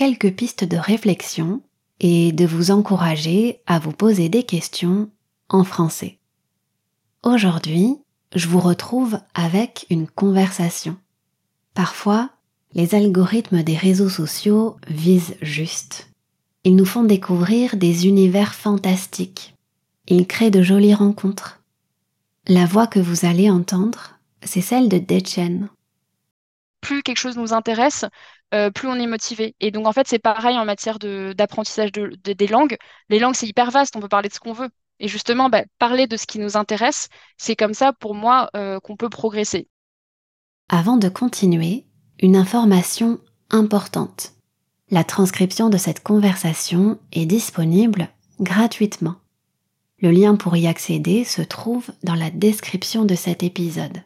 quelques pistes de réflexion et de vous encourager à vous poser des questions en français. Aujourd'hui, je vous retrouve avec une conversation. Parfois, les algorithmes des réseaux sociaux visent juste. Ils nous font découvrir des univers fantastiques. Ils créent de jolies rencontres. La voix que vous allez entendre, c'est celle de Dechen. Plus quelque chose nous intéresse, euh, plus on est motivé. Et donc en fait, c'est pareil en matière d'apprentissage de, des langues. Les langues, c'est hyper vaste, on peut parler de ce qu'on veut. Et justement, bah, parler de ce qui nous intéresse, c'est comme ça pour moi euh, qu'on peut progresser. Avant de continuer, une information importante. La transcription de cette conversation est disponible gratuitement. Le lien pour y accéder se trouve dans la description de cet épisode.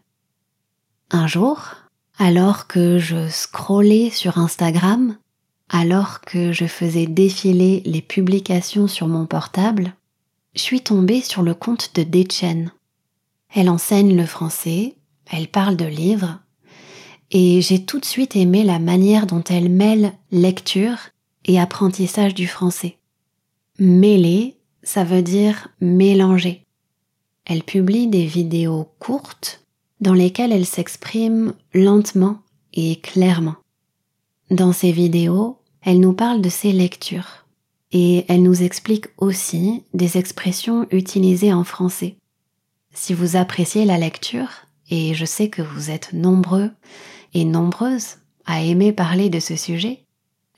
Un jour, alors que je scrollais sur Instagram, alors que je faisais défiler les publications sur mon portable, je suis tombée sur le compte de Dechen. Elle enseigne le français, elle parle de livres, et j'ai tout de suite aimé la manière dont elle mêle lecture et apprentissage du français. Mêler, ça veut dire mélanger. Elle publie des vidéos courtes dans lesquelles elle s'exprime lentement et clairement. Dans ces vidéos, elle nous parle de ses lectures et elle nous explique aussi des expressions utilisées en français. Si vous appréciez la lecture, et je sais que vous êtes nombreux et nombreuses à aimer parler de ce sujet,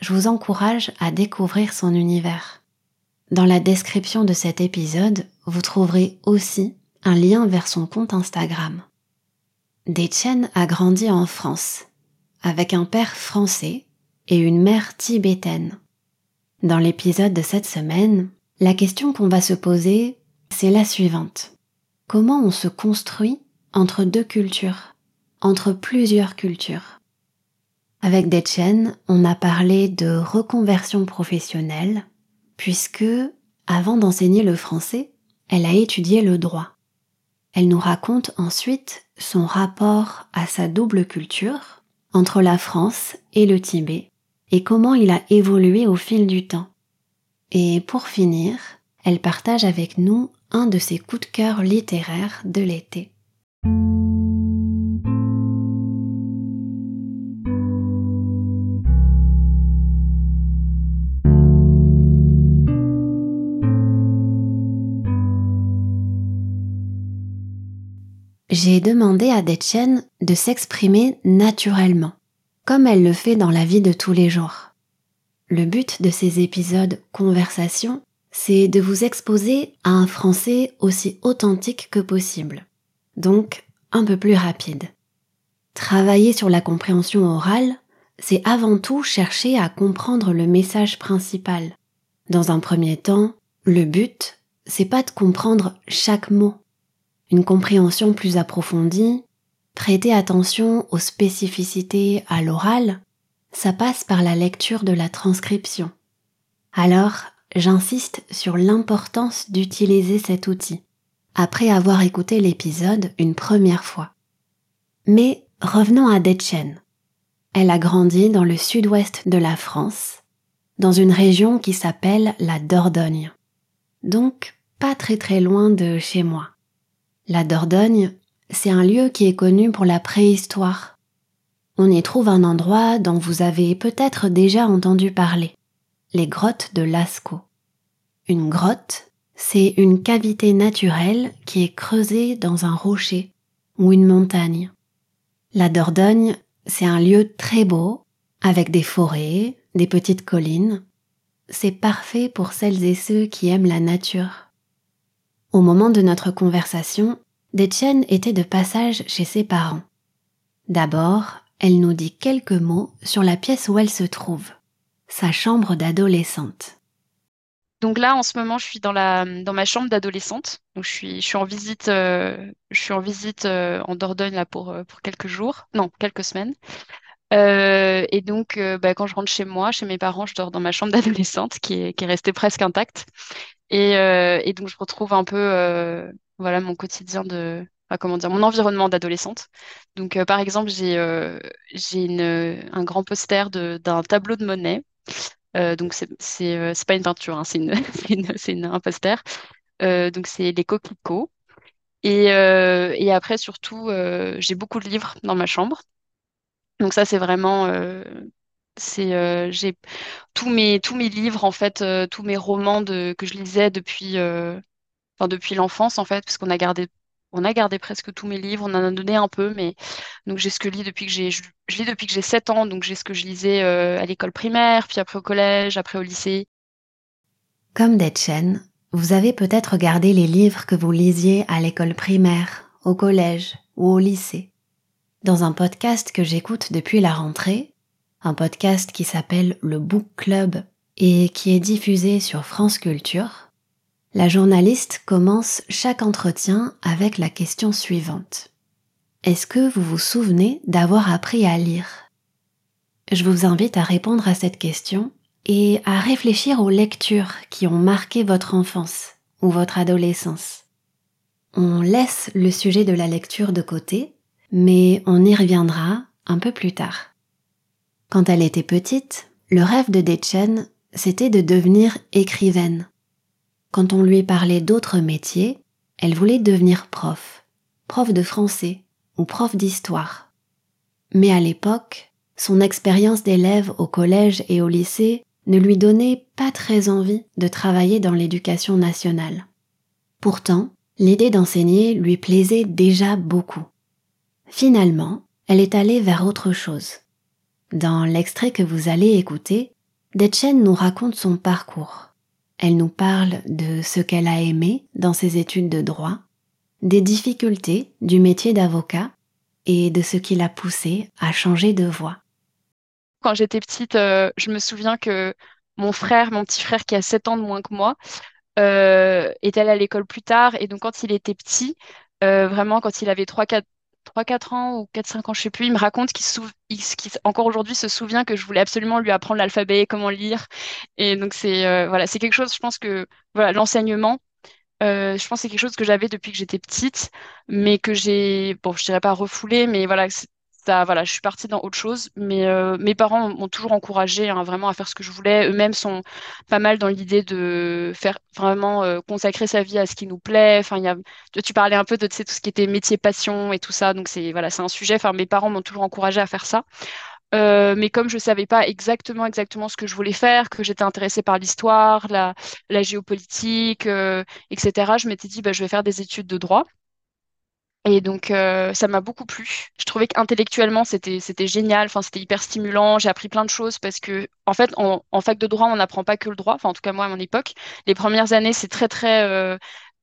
je vous encourage à découvrir son univers. Dans la description de cet épisode, vous trouverez aussi un lien vers son compte Instagram. Dechen a grandi en France, avec un père français et une mère tibétaine. Dans l'épisode de cette semaine, la question qu'on va se poser, c'est la suivante. Comment on se construit entre deux cultures, entre plusieurs cultures? Avec Dechen, on a parlé de reconversion professionnelle, puisque, avant d'enseigner le français, elle a étudié le droit. Elle nous raconte ensuite son rapport à sa double culture entre la France et le Tibet et comment il a évolué au fil du temps. Et pour finir, elle partage avec nous un de ses coups de cœur littéraires de l'été. J'ai demandé à Dechen de s'exprimer naturellement, comme elle le fait dans la vie de tous les jours. Le but de ces épisodes conversation, c'est de vous exposer à un français aussi authentique que possible, donc un peu plus rapide. Travailler sur la compréhension orale, c'est avant tout chercher à comprendre le message principal. Dans un premier temps, le but, c'est pas de comprendre chaque mot, une compréhension plus approfondie, prêter attention aux spécificités à l'oral, ça passe par la lecture de la transcription. Alors, j'insiste sur l'importance d'utiliser cet outil, après avoir écouté l'épisode une première fois. Mais revenons à Dechen. Elle a grandi dans le sud-ouest de la France, dans une région qui s'appelle la Dordogne. Donc, pas très très loin de chez moi. La Dordogne, c'est un lieu qui est connu pour la préhistoire. On y trouve un endroit dont vous avez peut-être déjà entendu parler, les grottes de Lascaux. Une grotte, c'est une cavité naturelle qui est creusée dans un rocher ou une montagne. La Dordogne, c'est un lieu très beau, avec des forêts, des petites collines. C'est parfait pour celles et ceux qui aiment la nature. Au moment de notre conversation, Dechen était de passage chez ses parents. D'abord, elle nous dit quelques mots sur la pièce où elle se trouve. sa chambre d'adolescente. Donc là, en ce moment, je suis dans la dans ma chambre d'adolescente. Je suis je suis en visite euh, je suis en visite euh, en Dordogne là pour euh, pour quelques jours, non quelques semaines. Et donc bah, quand je rentre chez moi, chez mes parents, je dors dans ma chambre d'adolescente qui est restée presque intacte. Et et donc je retrouve un peu voilà mon quotidien de comment dire mon environnement d'adolescente. Donc par exemple j'ai un grand poster d'un tableau de Monet. Euh, donc, c'est euh, pas une peinture, hein, c'est un poster. Euh, donc, c'est les coquelicots. Et après, surtout, j'ai beaucoup de livres dans ma chambre. Donc, ça, c'est vraiment. c'est j'ai tous mes, tous mes livres, en fait, tous mes romans de, que je lisais depuis, enfin, depuis l'enfance, en fait, parce qu'on a gardé on a gardé presque tous mes livres, on en a donné un peu, mais donc j'ai ce que je lis depuis que j'ai je, lis depuis que j'ai 7 ans, donc j'ai ce que je lisais euh, à l'école primaire, puis après au collège, après au lycée. Comme Detchen, vous avez peut-être gardé les livres que vous lisiez à l'école primaire, au collège ou au lycée. Dans un podcast que j'écoute depuis la rentrée, un podcast qui s'appelle le Book Club et qui est diffusé sur France Culture, la journaliste commence chaque entretien avec la question suivante. Est-ce que vous vous souvenez d'avoir appris à lire? Je vous invite à répondre à cette question et à réfléchir aux lectures qui ont marqué votre enfance ou votre adolescence. On laisse le sujet de la lecture de côté, mais on y reviendra un peu plus tard. Quand elle était petite, le rêve de Dechen, c'était de devenir écrivaine quand on lui parlait d'autres métiers, elle voulait devenir prof, prof de français ou prof d'histoire. Mais à l'époque, son expérience d'élève au collège et au lycée ne lui donnait pas très envie de travailler dans l'éducation nationale. Pourtant, l'idée d'enseigner lui plaisait déjà beaucoup. Finalement, elle est allée vers autre chose. Dans l'extrait que vous allez écouter, Detchen nous raconte son parcours. Elle nous parle de ce qu'elle a aimé dans ses études de droit, des difficultés du métier d'avocat et de ce qui l'a poussée à changer de voie. Quand j'étais petite, euh, je me souviens que mon frère, mon petit frère qui a 7 ans de moins que moi, euh, est allé à l'école plus tard. Et donc quand il était petit, euh, vraiment quand il avait 3-4 3-4 ans ou 4-5 ans, je sais plus, il me raconte qu'il, encore aujourd'hui se souvient que je voulais absolument lui apprendre l'alphabet, comment lire. Et donc c'est euh, voilà, c'est quelque chose, je pense que voilà, l'enseignement, euh, je pense que c'est quelque chose que j'avais depuis que j'étais petite, mais que j'ai, bon, je dirais pas refoulé, mais voilà, voilà, je suis partie dans autre chose. Mais euh, mes parents m'ont toujours encouragé hein, vraiment à faire ce que je voulais. Eux-mêmes sont pas mal dans l'idée de faire vraiment euh, consacrer sa vie à ce qui nous plaît. Enfin, y a, tu parlais un peu de tout ce qui était métier passion et tout ça. Donc c'est voilà, un sujet. Enfin, mes parents m'ont toujours encouragé à faire ça. Euh, mais comme je savais pas exactement exactement ce que je voulais faire, que j'étais intéressée par l'histoire, la, la géopolitique, etc., je m'étais dit bah, je vais faire des études de droit. Et donc, euh, ça m'a beaucoup plu. Je trouvais qu'intellectuellement, c'était, génial. Enfin, c'était hyper stimulant. J'ai appris plein de choses parce que, en fait, en, fac de droit, on n'apprend pas que le droit. Enfin, en tout cas, moi, à mon époque, les premières années, c'est très, très euh,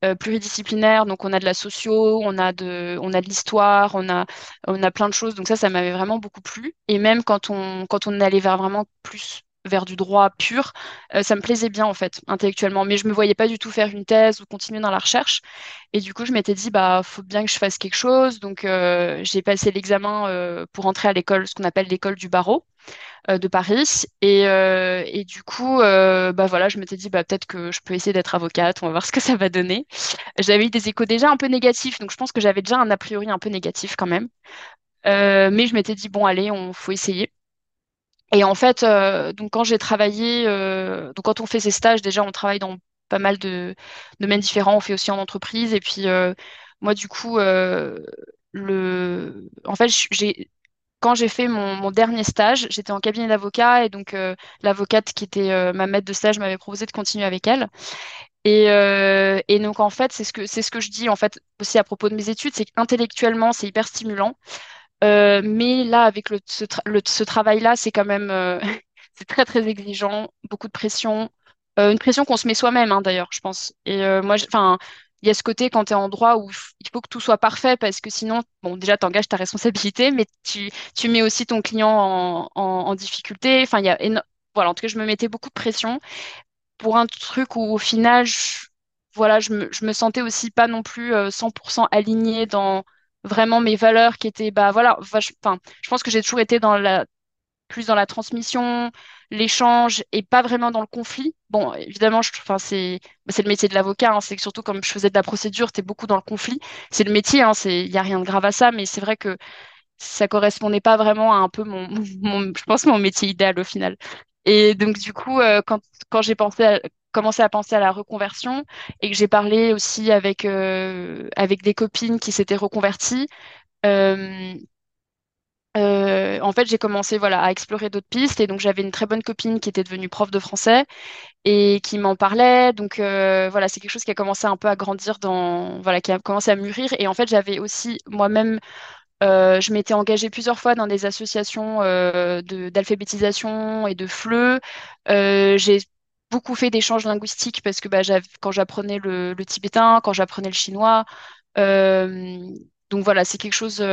euh, pluridisciplinaire. Donc, on a de la socio, on a de, on a de l'histoire, on a, on a plein de choses. Donc, ça, ça m'avait vraiment beaucoup plu. Et même quand on, quand on allait vers vraiment plus vers du droit pur, euh, ça me plaisait bien en fait intellectuellement, mais je me voyais pas du tout faire une thèse ou continuer dans la recherche. Et du coup, je m'étais dit bah faut bien que je fasse quelque chose. Donc euh, j'ai passé l'examen euh, pour entrer à l'école, ce qu'on appelle l'école du barreau de Paris. Et, et du coup, bah voilà, je m'étais dit bah peut-être que je peux essayer d'être avocate. On va voir ce que ça va donner. J'avais eu des échos déjà un peu négatifs, donc je pense que j'avais déjà un a priori un peu négatif quand même. mais je m'étais dit bon allez, on faut essayer. Et en fait, euh, donc quand j'ai travaillé, euh, donc quand on fait ces stages, déjà on travaille dans pas mal de domaines différents, on fait aussi en entreprise. Et puis euh, moi, du coup, le, en fait, j'ai quand j'ai fait mon, dernier stage, j'étais en cabinet d'avocat et donc l'avocate qui était ma maître de stage m'avait proposé de continuer avec elle. Et, donc en fait, c'est ce que c'est ce que je dis en fait aussi à propos de mes études, c'est qu'intellectuellement c'est hyper stimulant. Euh, mais là, avec ce, travail-là, c'est quand même euh, très très exigeant, beaucoup de pression, euh, une pression qu'on se met soi-même hein, d'ailleurs, je pense. Et moi, enfin, il y a ce côté quand tu es en droit où il faut que tout soit parfait parce que sinon, bon, déjà, tu engages ta responsabilité, mais tu, tu mets aussi ton client en, difficulté. Enfin, il y a voilà, en tout cas, je me mettais beaucoup de pression pour un truc où au final, je, voilà, je me, je me sentais aussi pas non plus euh, 100% alignée dans vraiment mes valeurs qui étaient, bah voilà, enfin, je pense que j'ai toujours été dans la, plus dans la transmission, l'échange et pas vraiment dans le conflit. Bon, évidemment, enfin, c'est, bah, c'est le métier de l'avocat, hein, c'est que surtout comme je faisais de la procédure, tu es beaucoup dans le conflit. C'est le métier, hein, il y a rien de grave à ça, mais c'est vrai que ça correspondait pas vraiment à un peu mon- je pense, mon métier idéal au final. Et donc, du coup, euh, quand, j'ai commencé à penser à la reconversion et que j'ai parlé aussi avec, euh, avec des copines qui s'étaient reconverties, euh, en fait, j'ai commencé voilà, à explorer d'autres pistes. Et donc, j'avais une très bonne copine qui était devenue prof de français et qui m'en parlait. Donc, voilà, c'est quelque chose qui a commencé un peu à grandir dans, voilà, qui a commencé à mûrir. Et en fait, j'avais aussi moi-même euh, je m'étais engagée plusieurs fois dans des associations euh, d'alphabétisation et de FLE. Euh, j'ai beaucoup fait d'échanges linguistiques parce que bah, quand j'apprenais le, tibétain, quand j'apprenais le chinois. donc voilà, c'est quelque chose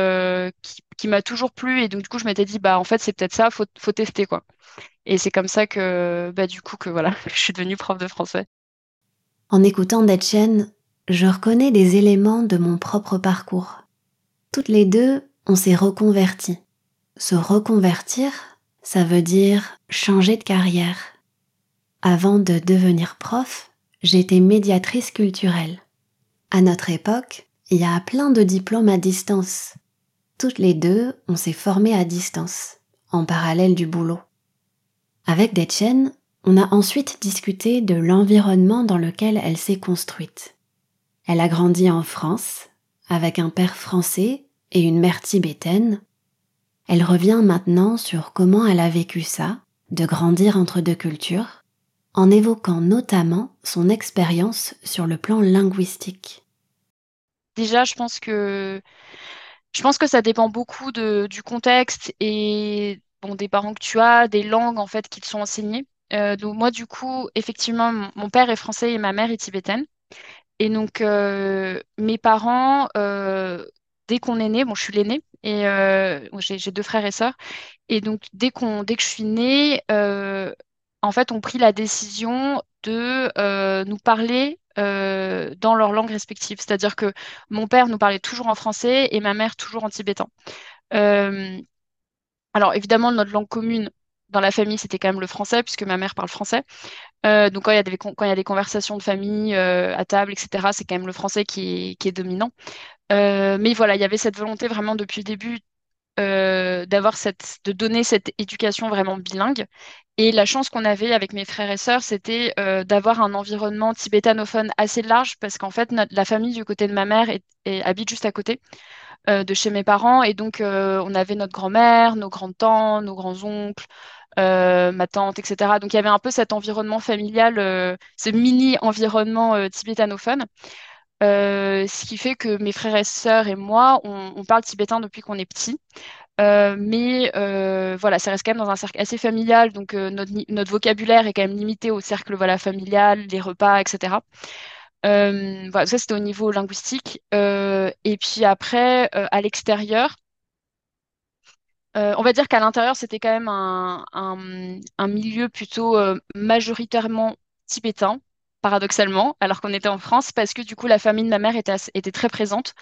qui, m'a toujours plu et donc du coup je m'étais dit bah en fait c'est peut-être ça, faut, faut tester quoi. Et c'est comme ça que bah du coup que voilà, je suis devenue prof de français. En écoutant Chen, je reconnais des éléments de mon propre parcours. Toutes les deux, on s'est reconvertis. Se reconvertir, ça veut dire changer de carrière. Avant de devenir prof, j'étais médiatrice culturelle. À notre époque, il y a plein de diplômes à distance. Toutes les deux, on s'est formés à distance, en parallèle du boulot. Avec Dechen, on a ensuite discuté de l'environnement dans lequel elle s'est construite. Elle a grandi en France, avec un père français et une mère tibétaine. Elle revient maintenant sur comment elle a vécu ça, de grandir entre deux cultures, en évoquant notamment son expérience sur le plan linguistique. Déjà, je pense que Je pense que ça dépend beaucoup du contexte et bon, des parents que tu as, des langues en fait qui te sont enseignées. Euh, donc moi, du coup, effectivement, mon père est français et ma mère est tibétaine. Et donc, euh, mes parents, euh, dès qu'on est né, bon, je suis l'aînée et euh, j'ai deux frères et sœurs. Et donc, dès qu'on, dès que je suis née, en fait, ont pris la décision de nous parler dans leur langue respective. C'est-à-dire que mon père nous parlait toujours en français et ma mère toujours en tibétain. Alors, évidemment, notre langue commune dans la famille, c'était quand même le français, puisque ma mère parle français. Euh, donc, quand il y a des, conversations de famille euh, à table, etc., c'est quand même le français qui est, dominant. Euh, mais voilà, il y avait cette volonté vraiment depuis le début d'avoir de donner cette éducation vraiment bilingue. Et la chance qu'on avait avec mes frères et sœurs, c'était d'avoir un environnement tibétanophone assez large, parce qu'en fait, la famille du côté de ma mère habite juste à côté de chez mes parents, et donc on avait notre grand-mère, nos grands-tantes, nos grands-oncles, euh, ma tante, etc. Donc il y avait un peu cet environnement familial, euh, ce mini-environnement euh, tibétanophone. Euh, ce qui fait que mes frères et sœurs et moi, on, parle tibétain depuis qu'on est petit. Mais voilà, ça reste quand même dans un cercle assez familial, donc notre, vocabulaire est quand même limité au cercle voilà, familial, les repas, etc. Voilà, ça c'était au niveau linguistique. Et puis après, à l'extérieur, euh, on va dire qu'à l'intérieur, c'était quand même un, milieu plutôt euh, majoritairement tibétain, paradoxalement, alors qu'on était en France, parce que du coup, la famille de ma mère était, très présente.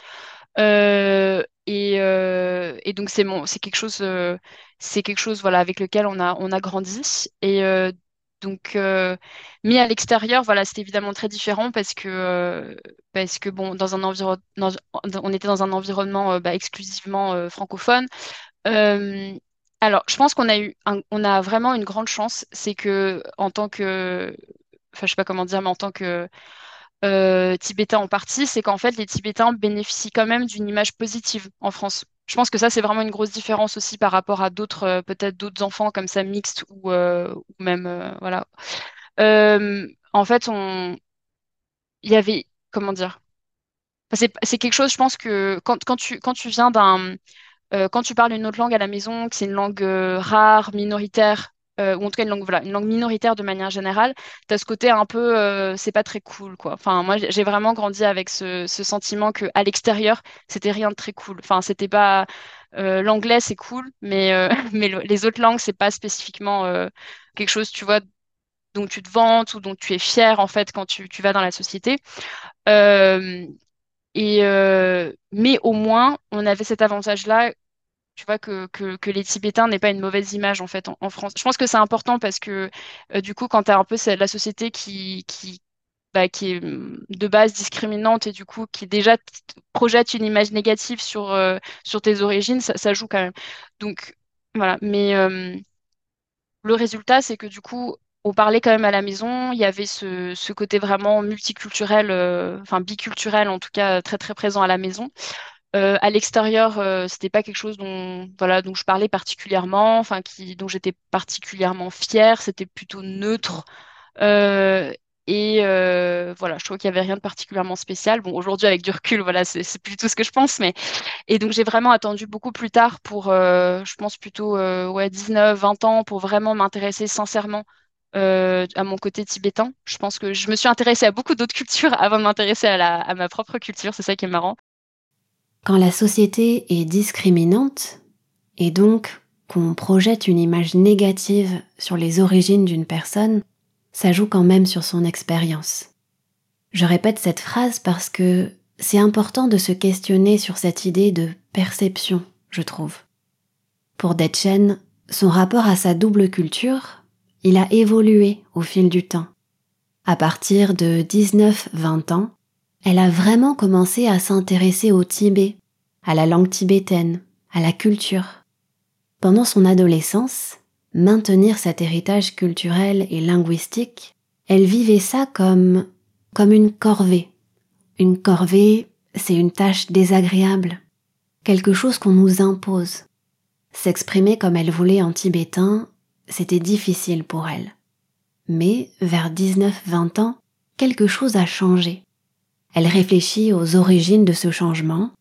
Euh, et, donc c'est quelque chose, quelque chose voilà avec lequel on a, grandi. Et donc mis à l'extérieur, voilà, c'était évidemment très différent parce que parce que bon, dans un environnement, on était dans un environnement bah, exclusivement francophone. Euh, alors, je pense qu'on a eu, on a vraiment une grande chance, c'est que en tant que, enfin, je sais pas comment dire, mais en tant que euh, tibétains en partie, c'est qu'en fait, les Tibétains bénéficient quand même d'une image positive en France. Je pense que ça, c'est vraiment une grosse différence aussi par rapport à d'autres, euh, peut-être d'autres enfants comme ça, mixtes ou, euh, même, voilà. En fait, on, il y avait, comment dire, c'est quelque chose, je pense que quand, tu, viens d'un, quand tu parles une autre langue à la maison, que c'est une langue euh, rare, minoritaire, euh, ou en tout cas une langue, minoritaire de manière générale, tu as ce côté un peu, euh, c'est pas très cool, quoi. Enfin, moi, j'ai vraiment grandi avec ce, sentiment que à l'extérieur, c'était rien de très cool. Enfin, c'était pas, l'anglais, c'est cool, mais, mais les autres langues, c'est pas spécifiquement quelque chose, tu vois, dont tu te vantes ou dont tu es fier, en fait, quand tu vas dans la société. Et, mais au moins, on avait cet avantage-là tu vois, que, que, les Tibétains n'aient pas une mauvaise image en fait en, France. Je pense que c'est important parce que du coup, quand tu as un peu la société qui, qui, bah, qui est mm, de base discriminante et du coup qui déjà projette une image négative sur, euh, sur tes origines, ça, joue quand même. Donc voilà, mais euh, le résultat, c'est que du coup, on parlait quand même à la maison, il y avait ce, côté vraiment multiculturel, euh, enfin biculturel en tout cas, très très présent à la maison. à l'extérieur, c'était pas quelque chose dont, voilà, dont je parlais particulièrement, enfin, qui, dont j'étais particulièrement fière. C'était plutôt neutre. Et euh, voilà, je trouve qu'il n'y avait rien de particulièrement spécial. Bon, aujourd'hui, avec du recul, voilà, c'est plus tout ce que je pense. Mais... Et donc, j'ai vraiment attendu beaucoup plus tard pour, euh, je pense plutôt euh, ouais, 19, 20 ans, pour vraiment m'intéresser sincèrement à mon côté tibétain. Je pense que je me suis intéressée à beaucoup d'autres cultures avant de m'intéresser à, à ma propre culture. C'est ça qui est marrant. Quand la société est discriminante, et donc qu'on projette une image négative sur les origines d'une personne, ça joue quand même sur son expérience. Je répète cette phrase parce que c'est important de se questionner sur cette idée de perception, je trouve. Pour Detchen, son rapport à sa double culture, il a évolué au fil du temps. À partir de 19-20 ans, elle a vraiment commencé à s'intéresser au Tibet, à la langue tibétaine, à la culture. Pendant son adolescence, maintenir cet héritage culturel et linguistique, elle vivait ça comme, comme une corvée. Une corvée, c'est une tâche désagréable, quelque chose qu'on nous impose. S'exprimer comme elle voulait en tibétain, c'était difficile pour elle. Mais vers 19-20 ans, quelque chose a changé. Elle réfléchit aux origines de ce changement,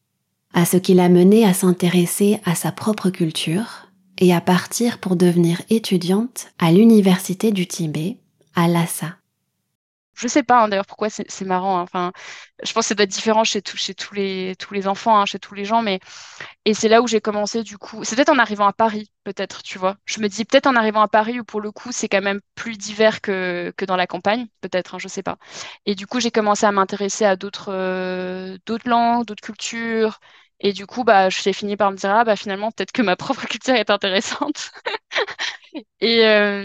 à ce qui l'a menée à s'intéresser à sa propre culture et à partir pour devenir étudiante à l'université du Tibet, à Lhasa. Je sais pas hein, d'ailleurs pourquoi c'est marrant. Hein. Enfin, je pense que ça doit être différent chez, tous, les, enfants, hein, chez tous les gens. Mais et c'est là où j'ai commencé du coup. C'est peut-être en arrivant à Paris, peut-être, tu vois. Je me dis peut-être en arrivant à Paris où pour le coup c'est quand même plus divers que, dans la campagne, peut-être, je sais pas. Et du coup j'ai commencé à m'intéresser à d'autres euh, d'autres langues, d'autres cultures, et du coup, bah, j'ai fini par me dire, ah, bah, finalement, peut-être que ma propre culture est intéressante. et euh,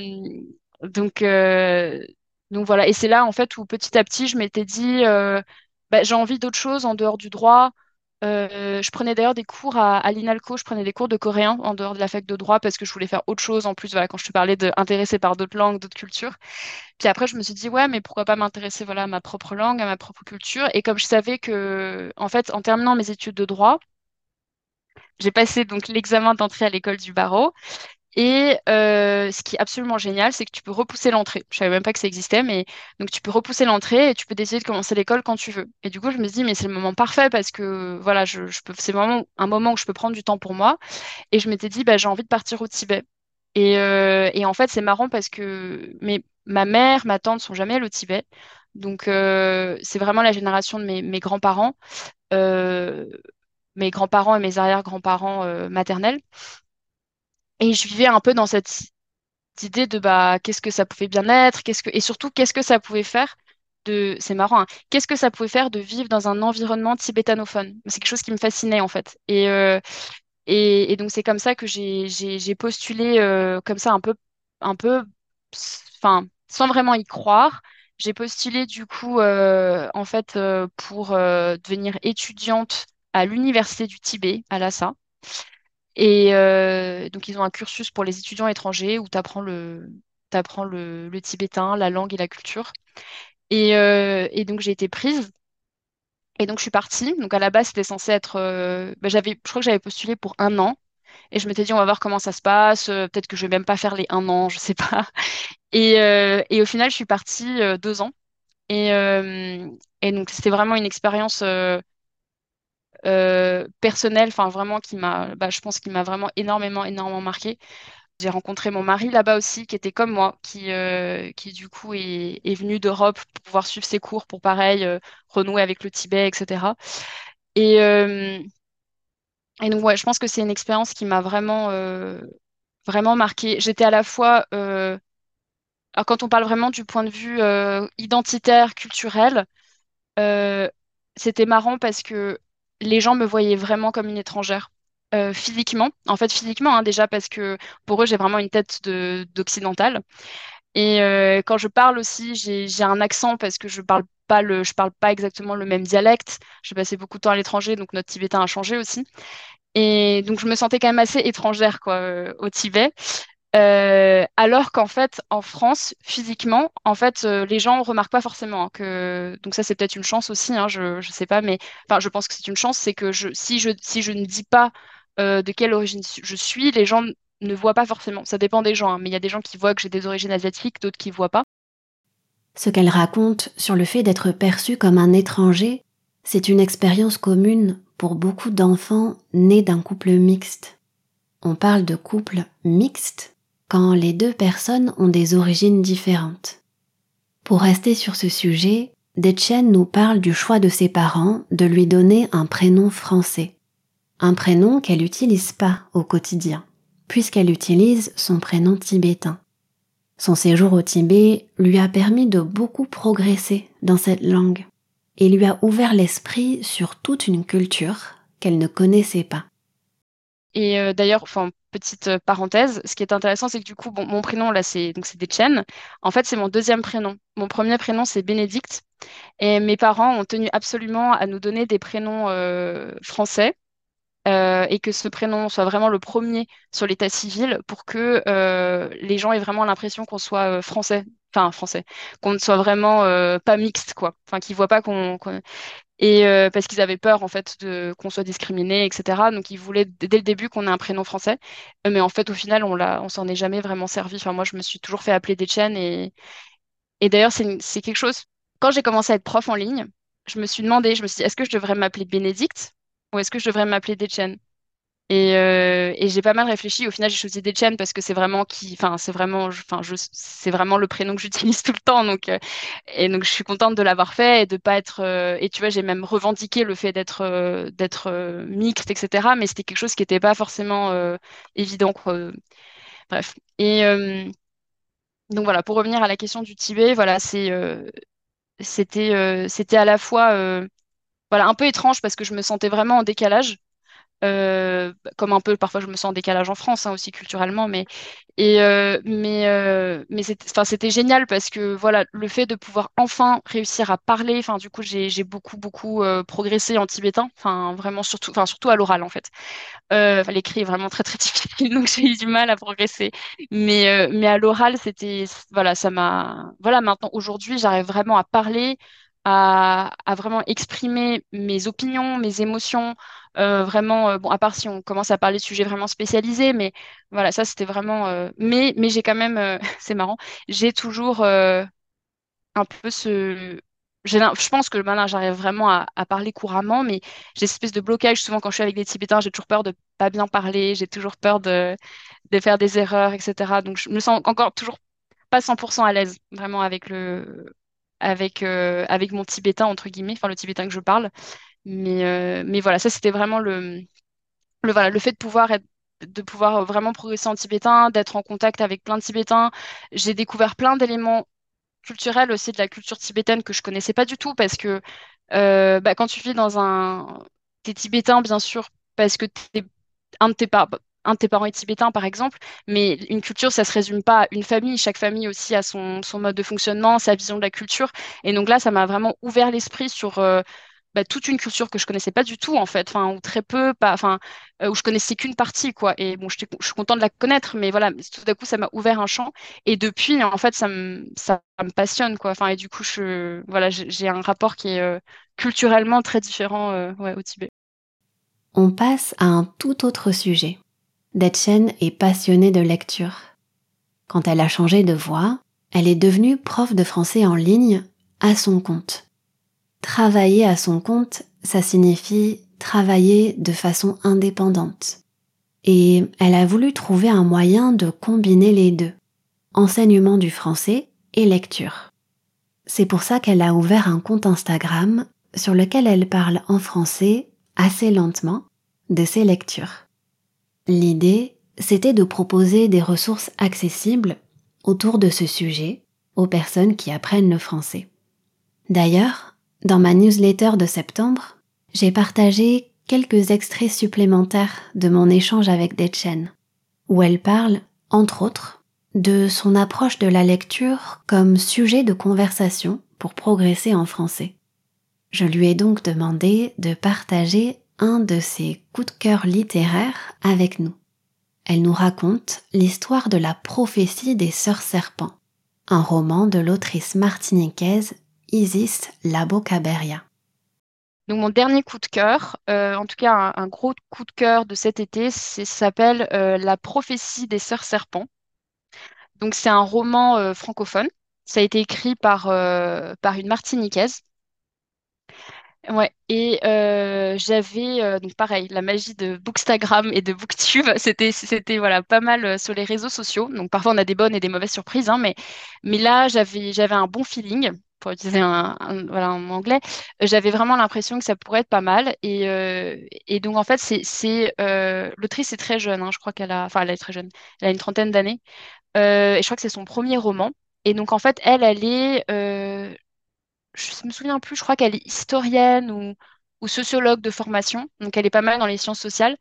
donc, euh, donc voilà. Et c'est là, en fait, où petit à petit, je m'étais dit, euh, bah, j'ai envie d'autre chose en dehors du droit. je prenais d'ailleurs des cours à, l'INALCO, je prenais des cours de coréen en dehors de la fac de droit parce que je voulais faire autre chose en plus, voilà, quand je te parlais d'intéresser par d'autres langues, d'autres cultures. Puis après, je me suis dit, ouais, mais pourquoi pas m'intéresser voilà, à ma propre langue, à ma propre culture. Et comme je savais que, en fait, en terminant mes études de droit, j'ai passé donc l'examen d'entrée à l'école du barreau. Et euh, ce qui est absolument génial, c'est que tu peux repousser l'entrée. Je savais même pas que ça existait, mais donc tu peux repousser l'entrée et tu peux décider de commencer l'école quand tu veux. Et du coup, je me suis dit, mais c'est le moment parfait parce que voilà, je, peux, c'est vraiment un moment où je peux prendre du temps pour moi. Et je m'étais dit, bah, j'ai envie de partir au Tibet. Et, euh, et en fait, c'est marrant parce que mais, ma mère, ma tante sont jamais allées au Tibet. Donc, euh, c'est vraiment la génération de mes, mes grands-parents mes grands-parents et mes arrière-grands-parents euh, maternels. Et je vivais un peu dans cette idée de bah, qu'est-ce que ça pouvait bien être, qu'est-ce que, et surtout qu'est-ce que ça pouvait faire de, c'est marrant, hein, qu'est-ce que ça pouvait faire de vivre dans un environnement tibétanophone? C'est quelque chose qui me fascinait en fait. Et, euh, et, donc c'est comme ça que j'ai, postulé euh, comme ça un peu, un peu, enfin, sans vraiment y croire. J'ai postulé du coup en fait pour devenir étudiante à l'université du Tibet, à Lhasa. Et euh, donc, ils ont un cursus pour les étudiants étrangers où tu apprends, le, apprends le, tibétain, la langue et la culture. Et, euh, et donc, j'ai été prise. Et donc, je suis partie. Donc, à la base, c'était censé être. Euh, bah, je crois que j'avais postulé pour un an. Et je m'étais dit, on va voir comment ça se passe. Peut-être que je vais même pas faire les un an, je sais pas. Et, et au final, je suis partie deux ans. Et, et donc, c'était vraiment une expérience euh, personnel, enfin vraiment qui m'a, bah, je pense qu'il m'a vraiment énormément, énormément marqué. J'ai rencontré mon mari là-bas aussi, qui était comme moi, qui, euh, qui du coup est, est venu d'Europe pour pouvoir suivre ses cours, pour pareil, euh, renouer avec le Tibet, etc. Et, Et donc, ouais, je pense que c'est une expérience qui m'a vraiment, vraiment marquée. J'étais à la fois, alors quand on parle vraiment du point de vue identitaire, culturel, c'était marrant parce que les gens me voyaient vraiment comme une étrangère. euh, physiquement, en fait physiquement hein, déjà parce que pour eux j'ai vraiment une tête de d'occidentale et euh, quand je parle aussi j'ai j'ai un accent parce que je parle pas le je parle pas exactement le même dialecte. J'ai passé beaucoup de temps à l'étranger donc notre tibétain a changé aussi. Et donc, je me sentais quand même assez étrangère quoi, euh, au Tibet. Euh, alors qu'en fait, en France, physiquement, en fait, euh, les gens remarquent pas forcément hein, que. Donc ça, c'est peut-être une chance aussi. Hein, je je sais pas, mais enfin, je pense que c'est une chance, c'est que je si je si je ne dis pas euh, de quelle origine je suis, les gens ne voient pas forcément. Ça dépend des gens, hein, mais il y a des gens qui voient que j'ai des origines asiatiques, d'autres qui voient pas. Ce qu'elle raconte sur le fait d'être perçue comme un étranger, c'est une expérience commune pour beaucoup d'enfants nés d'un couple mixte. On parle de couple mixte quand les deux personnes ont des origines différentes. Pour rester sur ce sujet, Dechen nous parle du choix de ses parents de lui donner un prénom français. Un prénom qu'elle n'utilise pas au quotidien, puisqu'elle utilise son prénom tibétain. Son séjour au Tibet lui a permis de beaucoup progresser dans cette langue et lui a ouvert l'esprit sur toute une culture qu'elle ne connaissait pas. Et euh, d'ailleurs, enfin, petite euh, parenthèse, ce qui est intéressant, c'est que du coup, bon, mon prénom, là, c'est donc c'est. En fait, c'est mon deuxième prénom. Mon premier prénom, c'est Bénédicte. Et mes parents ont tenu absolument à nous donner des prénoms euh, français. euh, et que ce prénom soit vraiment le premier sur l'état civil pour que les gens aient vraiment l'impression qu'on soit français, enfin français, qu'on ne soit vraiment pas mixte, quoi. Enfin, qu'ils voient pas qu'on- et euh, parce qu'ils avaient peur en fait de qu'on soit discriminé, etc. Donc ils voulaient dès le début qu'on ait un prénom français, Euh, mais en fait au final on l'a, on s'en est jamais vraiment servi. Enfin moi je me suis toujours fait appeler Dechen et et d'ailleurs c'est quelque chose. Quand j'ai commencé à être prof en ligne, je me suis demandé, je me suis dit est-ce que je devrais m'appeler Bénédicte ou est-ce que je devrais m'appeler Dechen? Et, euh, et j'ai pas mal réfléchi. Au final, j'ai choisi Dechen parce que c'est vraiment qui, enfin, c'est vraiment, enfin, c'est vraiment le prénom que j'utilise tout le temps. Donc, euh, et donc, je suis contente de l'avoir fait et de pas être. euh, et tu vois, j'ai même revendiqué le fait d'être, d'être mixte, etc. Mais c'était quelque chose qui n'était pas forcément évident. Bref. Et donc voilà, pour revenir à la question du Tibet, voilà, c'est, c'était, c'était à la fois, voilà, un peu étrange parce que je me sentais vraiment en décalage euh, comme un peu parfois je me sens en décalage en France hein, aussi culturellement, mais euh, mais euh, mais c'était génial parce que voilà le fait de pouvoir enfin réussir à parler, enfin du coup j'ai beaucoup beaucoup progressé en tibétain, enfin vraiment surtout enfin surtout à l'oral en fait. L'écrit est vraiment très très difficile donc j'ai eu du mal à progresser, mais mais à l'oral c'était voilà ça m'a voilà maintenant aujourd'hui j'arrive vraiment à parler. À, vraiment exprimer mes opinions, mes émotions, euh, vraiment, euh, bon, à part si on commence à parler de sujets vraiment spécialisés, mais voilà, ça c'était vraiment. euh, Mais, mais j'ai quand même, c'est marrant, j'ai toujours un peu ce. Je pense que maintenant j'arrive vraiment à, à parler couramment, mais j'ai cette espèce de blocage souvent quand je suis avec des Tibétains, j'ai toujours peur de pas bien parler, j'ai toujours peur de, de faire des erreurs, etc. Donc je me sens encore toujours pas 100% à l'aise vraiment avec le. Avec, euh, avec mon tibétain, entre guillemets, enfin le tibétain que je parle. Mais, euh, mais voilà, ça c'était vraiment le, le, voilà, le fait de pouvoir être, de pouvoir vraiment progresser en tibétain, d'être en contact avec plein de Tibétains. J'ai découvert plein d'éléments culturels aussi de la culture tibétaine que je connaissais pas du tout parce que euh, bah, quand tu vis dans un... T'es tibétain, bien sûr, parce que t'es... un de tes par- un de tes parents est tibétain, par exemple, mais une culture, ça se résume pas à une famille. Chaque famille aussi a son, son mode de fonctionnement, sa vision de la culture. Et donc là, ça m'a vraiment ouvert l'esprit sur... euh, bah, toute une culture que je connaissais pas du tout en fait, ou très peu, pas, enfin euh, où je connaissais qu'une partie quoi. Et bon, je suis contente de la connaître, mais voilà, tout d'un coup ça m'a ouvert un champ. Et depuis, en fait, ça me ça me passionne quoi. Et du coup, voilà, j'ai un rapport qui est euh, culturellement très différent euh, au Tibet. On passe à un tout autre sujet. Dechen est passionnée de lecture. Quand elle a changé de voie, elle est devenue prof de français en ligne à son compte. Travailler à son compte, ça signifie travailler de façon indépendante. Et elle a voulu trouver un moyen de combiner les deux, enseignement du français et lecture. C'est pour ça qu'elle a ouvert un compte Instagram sur lequel elle parle en français assez lentement, de ces lectures. L'idée, c'était de proposer des ressources accessibles autour de ce sujet aux personnes qui apprennent le français. D'ailleurs, dans ma newsletter de septembre, j'ai partagé quelques extraits supplémentaires de mon échange avec Dechen, où elle parle, entre autres, de son approche de la lecture comme sujet de conversation pour progresser en français. Je lui ai donc demandé de partager un de ses coups de cœur littéraires avec nous. Elle nous raconte l'histoire de la prophétie des sœurs serpents, un roman de l'autrice martiniquaise Isis Labocaberia. Donc mon dernier coup de cœur, euh, en tout cas un, gros coup de cœur de cet été, s'appelle euh, La prophétie des sœurs serpents. Donc c'est un roman euh, francophone. Ça a été écrit par, par une martiniquaise Ouais, et euh, j'avais euh, donc pareil, la magie de Bookstagram et de Booktube, c'était c'était voilà pas mal euh, sur les réseaux sociaux. Donc parfois on a des bonnes et des mauvaises surprises, hein, mais mais là j'avais j'avais un bon feeling pour utiliser un, voilà un anglais. J'avais vraiment l'impression que ça pourrait être pas mal et et donc en fait c'est c'est l'autrice est très jeune, hein, je crois qu'elle a enfin elle est très jeune, elle a une trentaine d'années et je crois que c'est son premier roman. Et donc en fait elle elle est je me souviens plus, je crois qu'elle est historienne ou, sociologue de formation, donc elle est pas mal dans les sciences sociales.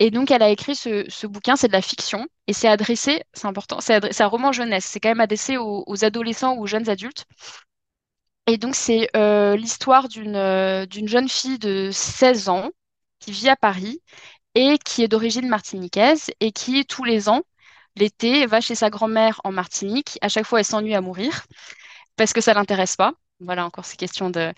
Et donc elle a écrit ce, bouquin, c'est de la fiction, et c'est adressé, c'est important, c'est un roman jeunesse, c'est quand même adressé aux, adolescents ou aux jeunes adultes. Et donc c'est euh, l'histoire d'une euh, d'une jeune fille de 16 ans qui vit à Paris et qui est d'origine martiniquaise et qui tous les ans, l'été, va chez sa grand-mère en Martinique. À chaque fois, elle s'ennuie à mourir parce que ça l'intéresse pas. Voilà, encore ces questions de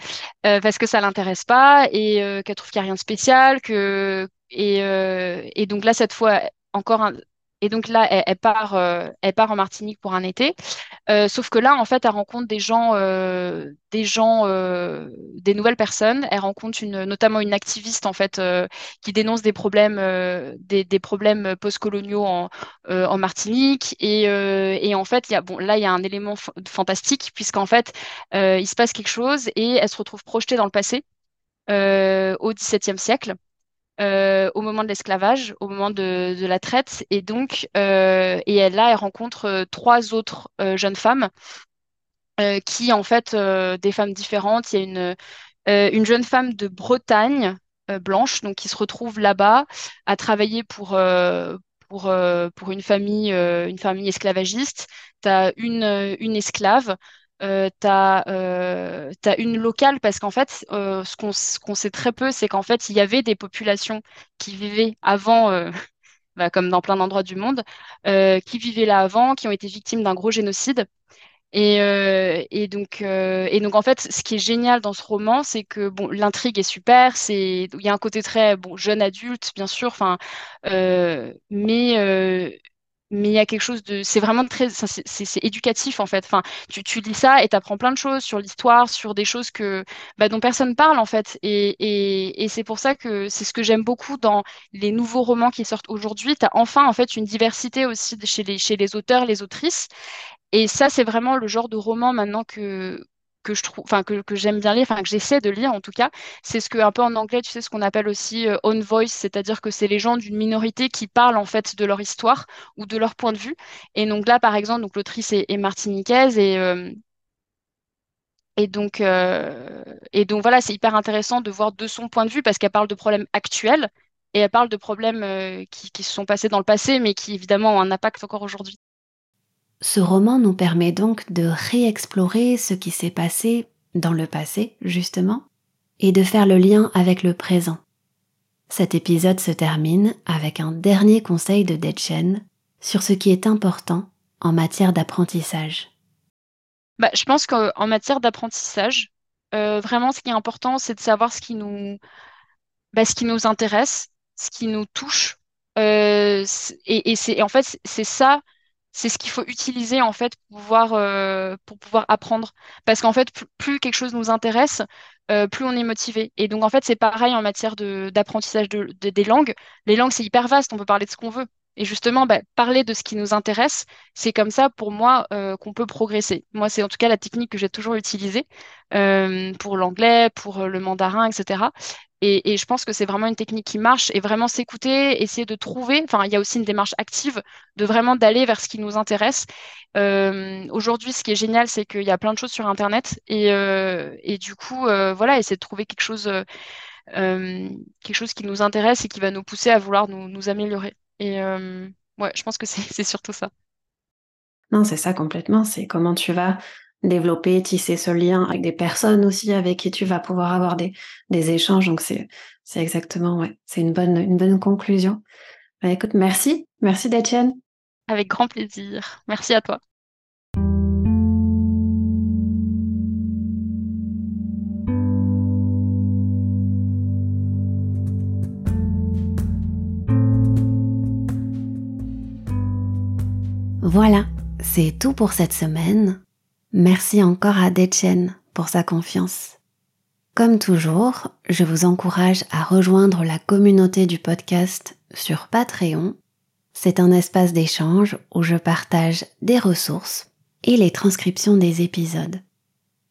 euh, parce que ça l'intéresse pas et euh, qu'elle trouve qu'il n'y a rien de spécial que et, euh, et donc là cette fois encore un, et donc là, elle, part, euh, elle part en Martinique pour un été. Euh, sauf que là, en fait, elle rencontre des gens, euh, des gens, des nouvelles personnes. Elle rencontre notamment une activiste en fait qui dénonce des problèmes, des, problèmes postcoloniaux en, en Martinique. Et, en fait, là, il y a un élément fantastique puisqu'en fait, il se passe quelque chose et elle se retrouve projetée dans le passé. au XVIIe siècle. Euh, au moment de l'esclavage, au moment de, la traite. Et donc, euh, et elle, là, elle rencontre euh, trois autres jeunes femmes qui, en fait, des femmes différentes. Il y a une, une jeune femme de Bretagne, blanche, donc qui se retrouve là-bas à travailler pour, pour, pour une famille, une famille esclavagiste. Tu as une, une esclave euh, tu as, euh, une locale parce qu'en fait, euh, ce qu'on sait très peu, c'est qu'en fait, il y avait des populations qui vivaient avant, euh, bah, comme dans plein d'endroits du monde, qui vivaient là avant, qui ont été victimes d'un gros génocide. Et, et, donc, et donc, en fait, ce qui est génial dans ce roman, c'est que bon, l'intrigue est super. Il y a un côté très bon, jeune adulte, bien sûr. Mais mais il y a quelque chose de c'est vraiment très c'est éducatif en fait. Enfin tu, tu lis ça et tu apprends plein de choses sur l'histoire sur des choses que bah, dont personne parle en fait. Et, et, et c'est pour ça que c'est ce que j'aime beaucoup dans les nouveaux romans qui sortent aujourd'hui. Tu as enfin en fait une diversité aussi chez les chez les auteurs les autrices. Et ça c'est vraiment le genre de roman maintenant que que je trouve, enfin que, que j'aime bien lire, enfin que j'essaie de lire en tout cas, c'est ce que un peu en anglais, tu sais, ce qu'on appelle aussi euh, own voice, c'est-à-dire que c'est les gens d'une minorité qui parlent en fait de leur histoire ou de leur point de vue. Et donc là, par exemple, donc l'autrice est, martiniquaise et euh, et donc, euh, et donc voilà, c'est hyper intéressant de voir de son point de vue parce qu'elle parle de problèmes actuels et elle parle de problèmes qui, qui se sont passés dans le passé, mais qui évidemment ont un impact encore aujourd'hui. Ce roman nous permet donc de réexplorer ce qui s'est passé dans le passé, justement, et de faire le lien avec le présent. Cet épisode se termine avec un dernier conseil de Dechen sur ce qui est important en matière d'apprentissage. Bah, je pense qu'en matière d'apprentissage, euh, vraiment ce qui est important, c'est de savoir ce qui nous, bah, ce qui nous intéresse, ce qui nous touche. Euh, et, et c'est en fait c'est ça c'est ce qu'il faut utiliser en fait pour pouvoir, euh, apprendre. Parce qu'en fait, plus, quelque chose nous intéresse, euh, plus on est motivé. Et donc en fait, c'est pareil en matière d'apprentissage de, des langues. Les langues, c'est hyper vaste, on peut parler de ce qu'on veut. Et justement, bah, parler de ce qui nous intéresse, c'est comme ça pour moi euh, qu'on peut progresser. Moi, c'est en tout cas la technique que j'ai toujours utilisée euh, pour l'anglais, pour le mandarin, etc. Et, je pense que c'est vraiment une technique qui marche et vraiment s'écouter, essayer de trouver. Enfin, il y a aussi une démarche active de vraiment d'aller vers ce qui nous intéresse. Euh, aujourd'hui, ce qui est génial, c'est qu'il y a plein de choses sur Internet et, du coup, voilà, essayer de trouver quelque chose, quelque chose qui nous intéresse et qui va nous pousser à vouloir nous améliorer. Et euh, ouais, je pense que c'est surtout ça. Non, c'est ça complètement. C'est comment tu vas développer, tisser ce lien avec des personnes aussi avec qui tu vas pouvoir avoir des, des échanges. Donc c'est exactement ouais, c'est une bonne une bonne conclusion. Bah, écoute, merci, merci d'Etienne. Avec grand plaisir. Merci à toi. Voilà, c'est tout pour cette semaine. Merci encore à Dechen pour sa confiance. Comme toujours, je vous encourage à rejoindre la communauté du podcast sur Patreon. C'est un espace d'échange où je partage des ressources et les transcriptions des épisodes.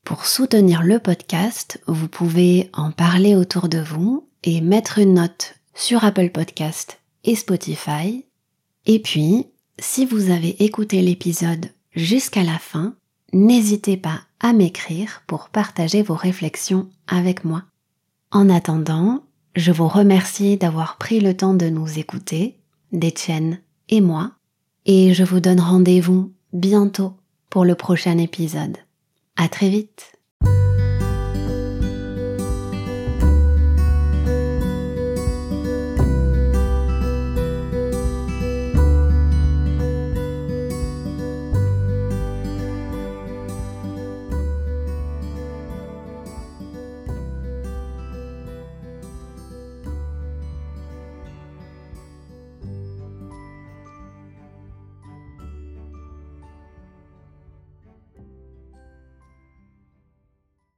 Pour soutenir le podcast, vous pouvez en parler autour de vous et mettre une note sur Apple Podcast et Spotify. Et puis, si vous avez écouté l'épisode jusqu'à la fin, n'hésitez pas à m'écrire pour partager vos réflexions avec moi. En attendant, je vous remercie d'avoir pris le temps de nous écouter, d'Etienne et moi, et je vous donne rendez-vous bientôt pour le prochain épisode. À très vite!